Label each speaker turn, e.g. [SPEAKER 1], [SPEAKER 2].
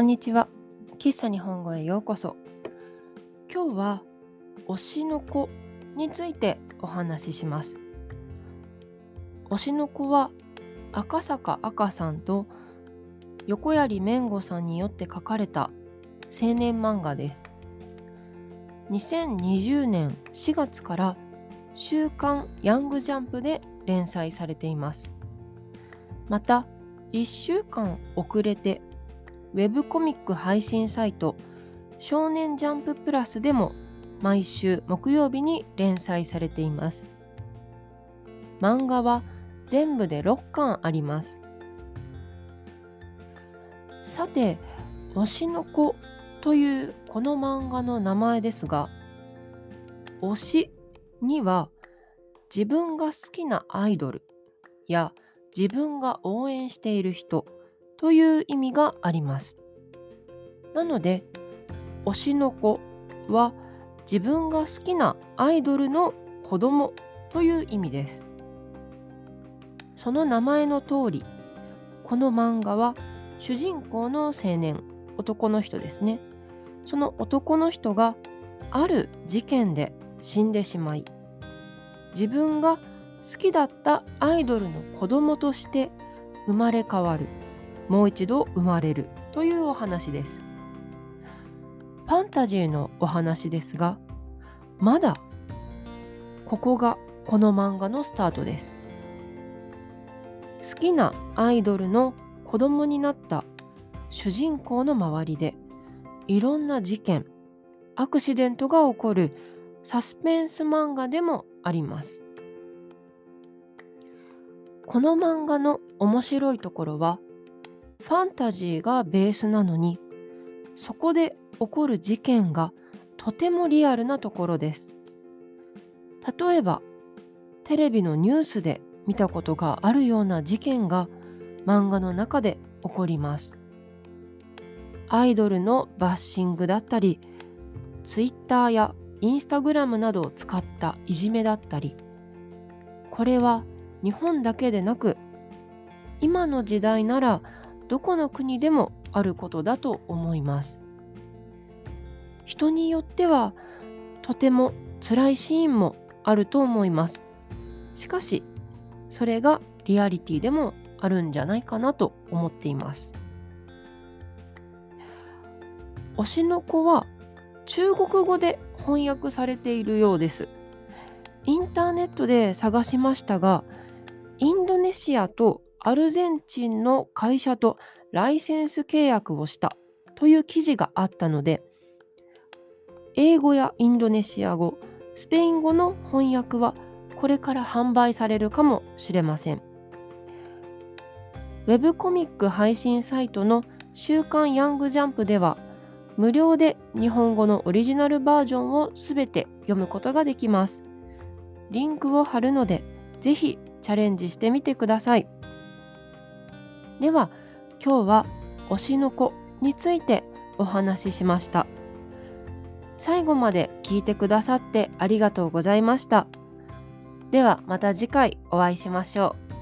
[SPEAKER 1] こんにちは。喫茶日本語へようこそ。今日は推しの子についてお話しします。推しの子は赤坂赤さんと横槍めんごさんによって書かれた青年漫画です。2020年4月から週刊ヤングジャンプで連載されています。また1週間遅れてウェブコミック配信サイト少年ジャンププラスでも毎週木曜日に連載されています。漫画は全部で6巻あります。さて「推しの子」というこの漫画の名前ですが推しには自分が好きなアイドルや自分が応援している人という意味があります。なので推しの子は自分が好きなアイドルの子供という意味です。その名前の通りこの漫画は主人公の青年男の人ですねその男の人がある事件で死んでしまい自分が好きだったアイドルの子供として生まれ変わるもう一度生まれるというお話です。ファンタジーのお話ですが、まだここがこの漫画のスタートです。好きなアイドルの子供になった主人公の周りでいろんな事件、アクシデントが起こるサスペンス漫画でもあります。この漫画の面白いところはファンタジーがベースなのにそこで起こる事件がとてもリアルなところです。例えばテレビのニュースで見たことがあるような事件が漫画の中で起こります。アイドルのバッシングだったりツイッターやインスタグラムなどを使ったいじめだったりこれは日本だけでなく今の時代ならどこの国でもあることだと思います。人によってはとても辛いシーンもあると思います。しかしそれがリアリティでもあるんじゃないかなと思っています。推しの子は中国語で翻訳されているようです。インターネットで探しましたが、インドネシアとアルゼンチンの会社とライセンス契約をしたという記事があったので英語やインドネシア語スペイン語の翻訳はこれから販売されるかもしれませんウェブコミック配信サイトの「週刊ヤングジャンプ」では無料で日本語のオリジナルバージョンをすべて読むことができますリンクを貼るのでぜひチャレンジしてみてください。では今日は推しの子についてお話ししました。最後まで聞いてくださってありがとうございました。ではまた次回お会いしましょう。